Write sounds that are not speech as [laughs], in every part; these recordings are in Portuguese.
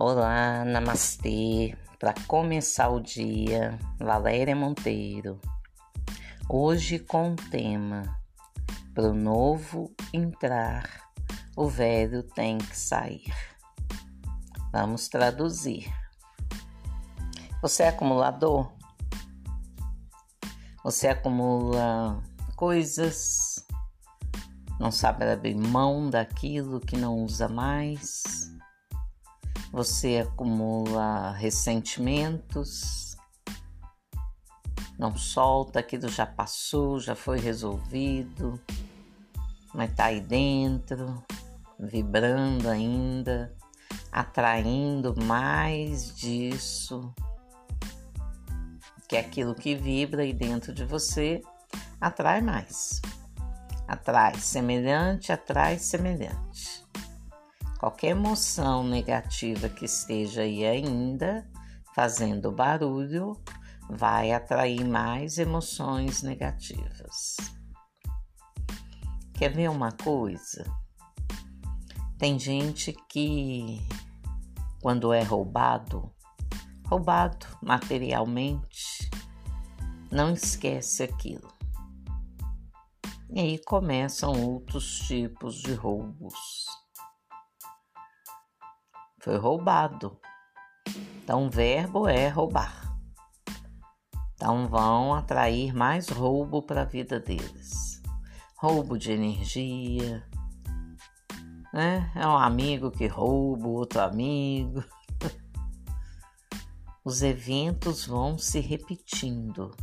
Olá, namastê. Para começar o dia, Valéria Monteiro. Hoje com o tema Para o novo entrar, o velho tem que sair. Vamos traduzir. Você é acumulador? Você acumula coisas, não sabe abrir mão daquilo que não usa mais você acumula ressentimentos, não solta, aquilo já passou, já foi resolvido, mas tá aí dentro, vibrando ainda, atraindo mais disso, que é aquilo que vibra aí dentro de você atrai mais. Atrai semelhante, atrai semelhante. Qualquer emoção negativa que esteja aí ainda fazendo barulho vai atrair mais emoções negativas. Quer ver uma coisa? Tem gente que, quando é roubado, roubado materialmente, não esquece aquilo. E aí começam outros tipos de roubos foi roubado. Então, verbo é roubar. Então, vão atrair mais roubo para a vida deles. Roubo de energia, né? É um amigo que rouba outro amigo. [laughs] Os eventos vão se repetindo.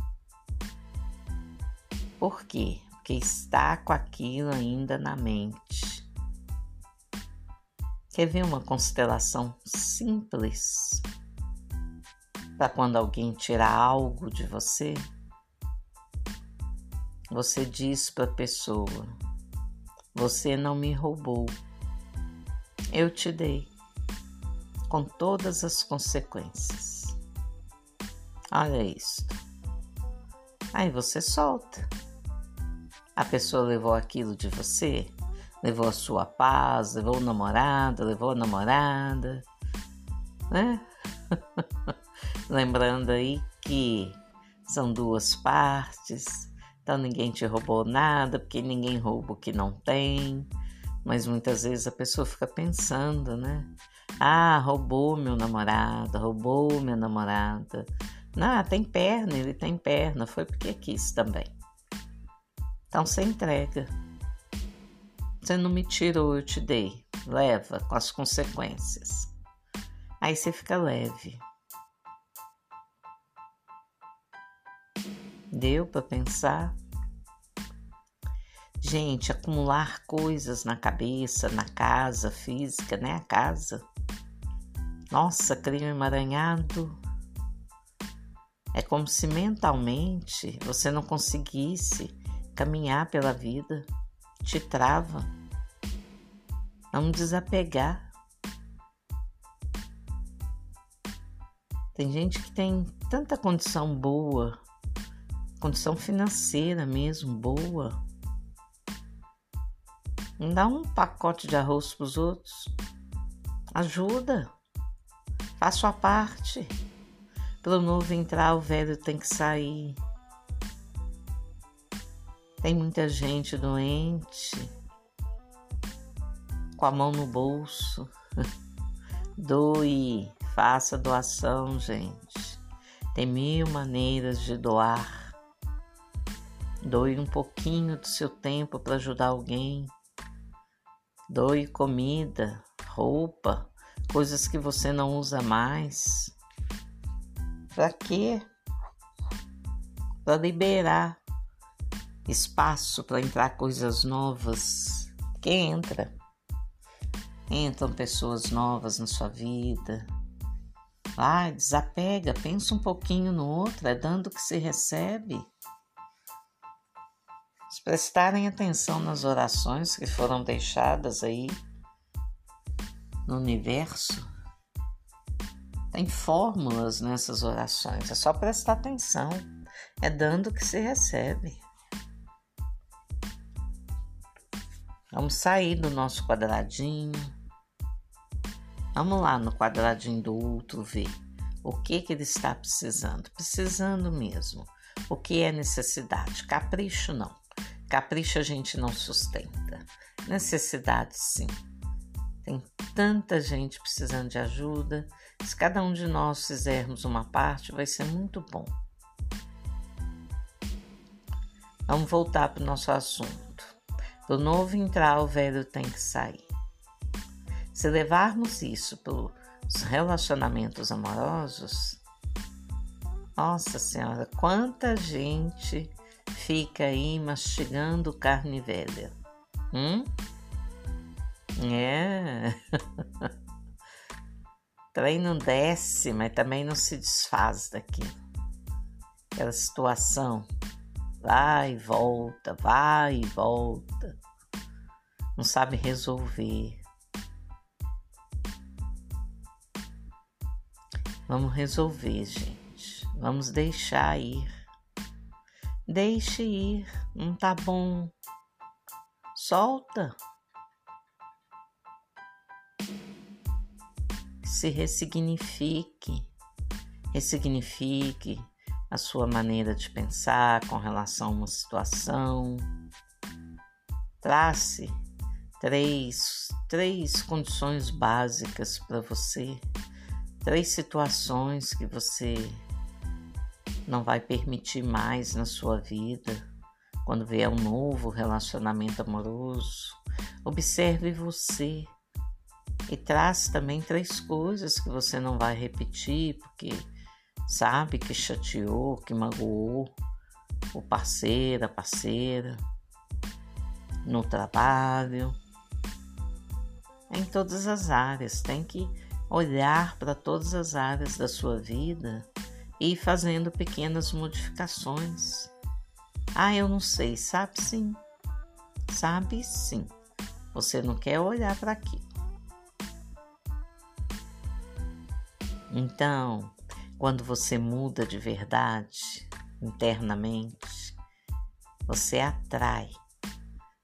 Por quê? Porque está com aquilo ainda na mente. Quer ver uma constelação simples para quando alguém tirar algo de você? Você diz para a pessoa: Você não me roubou, eu te dei, com todas as consequências. Olha isso. Aí você solta. A pessoa levou aquilo de você, levou a sua paz, levou o namorado, levou a namorada, né? [laughs] Lembrando aí que são duas partes, então ninguém te roubou nada, porque ninguém rouba o que não tem, mas muitas vezes a pessoa fica pensando, né? Ah, roubou meu namorado, roubou minha namorada. Não, tem perna, ele tem perna, foi porque quis também. Então você entrega. Você não me tirou, eu te dei. Leva com as consequências. Aí você fica leve. Deu para pensar? Gente, acumular coisas na cabeça, na casa física, né? A casa. Nossa, cria um emaranhado. É como se mentalmente você não conseguisse caminhar pela vida, te trava. Vamos desapegar. Tem gente que tem tanta condição boa, condição financeira mesmo boa. Não dá um pacote de arroz para os outros. Ajuda. Faça a parte. Para o novo entrar, o velho tem que sair. Tem muita gente doente com a mão no bolso. [laughs] Doe, faça doação, gente. Tem mil maneiras de doar. Doe um pouquinho do seu tempo para ajudar alguém. Doe comida, roupa, coisas que você não usa mais. Para quê? Para liberar espaço para entrar coisas novas. Quem entra? Entram pessoas novas na sua vida. Vai, desapega, pensa um pouquinho no outro, é dando que se recebe. Se prestarem atenção nas orações que foram deixadas aí no universo, tem fórmulas nessas orações, é só prestar atenção. É dando que se recebe. Vamos sair do nosso quadradinho, Vamos lá no quadradinho do outro ver o que, que ele está precisando. Precisando mesmo. O que é necessidade? Capricho não. Capricho a gente não sustenta. Necessidade sim. Tem tanta gente precisando de ajuda. Se cada um de nós fizermos uma parte, vai ser muito bom. Vamos voltar para o nosso assunto. Do novo entrar, o velho tem que sair. Se levarmos isso para os relacionamentos amorosos, nossa Senhora, quanta gente fica aí mastigando carne velha. Hum? É. [laughs] também não desce, mas também não se desfaz daqui. Aquela situação vai e volta, vai e volta. Não sabe resolver. Vamos resolver, gente. Vamos deixar ir. Deixe ir, não tá bom. Solta. Se ressignifique. Ressignifique a sua maneira de pensar com relação a uma situação. Trace três, três condições básicas para você três situações que você não vai permitir mais na sua vida quando vier um novo relacionamento amoroso. Observe você e traz também três coisas que você não vai repetir porque sabe que chateou, que magoou o parceiro, a parceira, no trabalho, em todas as áreas. Tem que olhar para todas as áreas da sua vida e ir fazendo pequenas modificações. Ah, eu não sei, sabe sim. Sabe sim. Você não quer olhar para aquilo. Então, quando você muda de verdade internamente, você atrai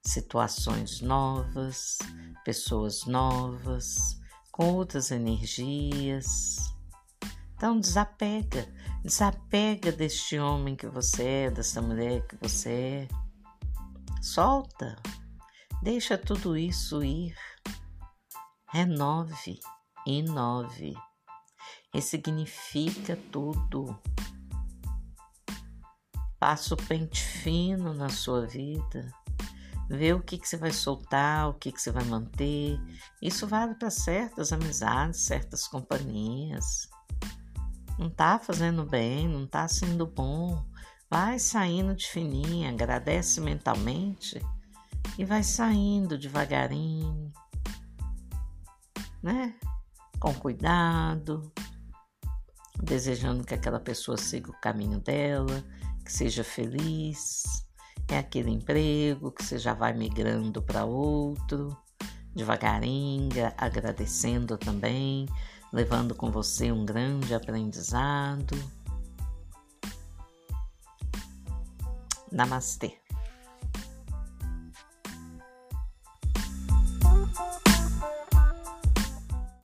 situações novas, pessoas novas, com outras energias. Então desapega, desapega deste homem que você é, dessa mulher que você é. Solta, deixa tudo isso ir. Renove, inove, ressignifica tudo. Passa o pente fino na sua vida ver o que, que você vai soltar, o que, que você vai manter. Isso vale para certas amizades, certas companhias. Não tá fazendo bem, não tá sendo bom. Vai saindo de fininha, agradece mentalmente e vai saindo devagarinho, né? Com cuidado, desejando que aquela pessoa siga o caminho dela, que seja feliz é aquele emprego que você já vai migrando para outro, devagarinho, agradecendo também, levando com você um grande aprendizado. Namastê.